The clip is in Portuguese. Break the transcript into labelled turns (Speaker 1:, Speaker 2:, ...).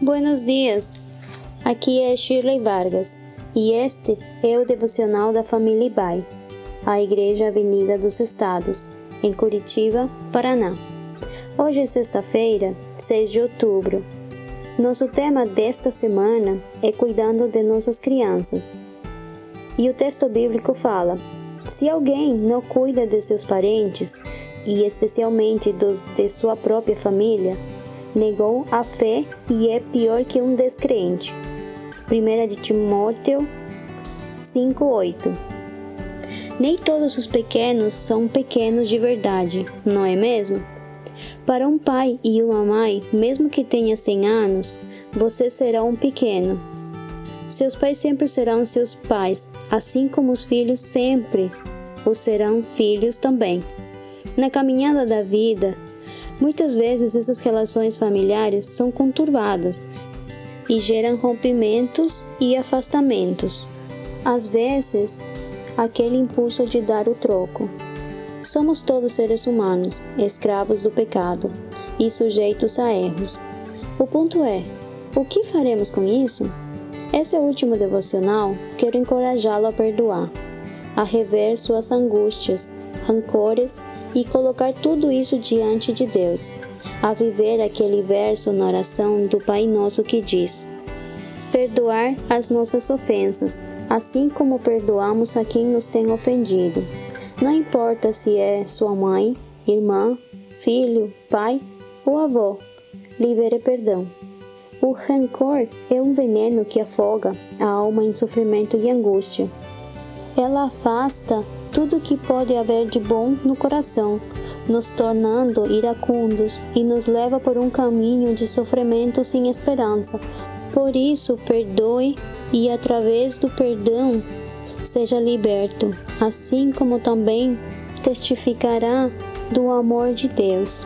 Speaker 1: Buenos dias! Aqui é Shirley Vargas e este é o devocional da família Ibai, a Igreja Avenida dos Estados, em Curitiba, Paraná. Hoje é sexta-feira, 6 de outubro. Nosso tema desta semana é Cuidando de Nossas Crianças. E o texto bíblico fala: Se alguém não cuida de seus parentes, e especialmente dos de sua própria família, negou a fé e é pior que um descrente. 1 de Timóteo 5:8. Nem todos os pequenos são pequenos de verdade, não é mesmo? Para um pai e uma mãe, mesmo que tenha 100 anos, você será um pequeno. Seus pais sempre serão seus pais, assim como os filhos sempre o serão filhos também. Na caminhada da vida, Muitas vezes essas relações familiares são conturbadas e geram rompimentos e afastamentos. Às vezes, aquele impulso de dar o troco. Somos todos seres humanos, escravos do pecado e sujeitos a erros. O ponto é: o que faremos com isso? Esse é último devocional, quero encorajá-lo a perdoar, a rever suas angústias, rancores e colocar tudo isso diante de Deus, a viver aquele verso na oração do Pai Nosso que diz: Perdoar as nossas ofensas, assim como perdoamos a quem nos tem ofendido. Não importa se é sua mãe, irmã, filho, pai ou avó, libere perdão. O rancor é um veneno que afoga a alma em sofrimento e angústia. Ela afasta tudo que pode haver de bom no coração, nos tornando iracundos e nos leva por um caminho de sofrimento sem esperança. Por isso, perdoe e, através do perdão, seja liberto, assim como também testificará do amor de Deus.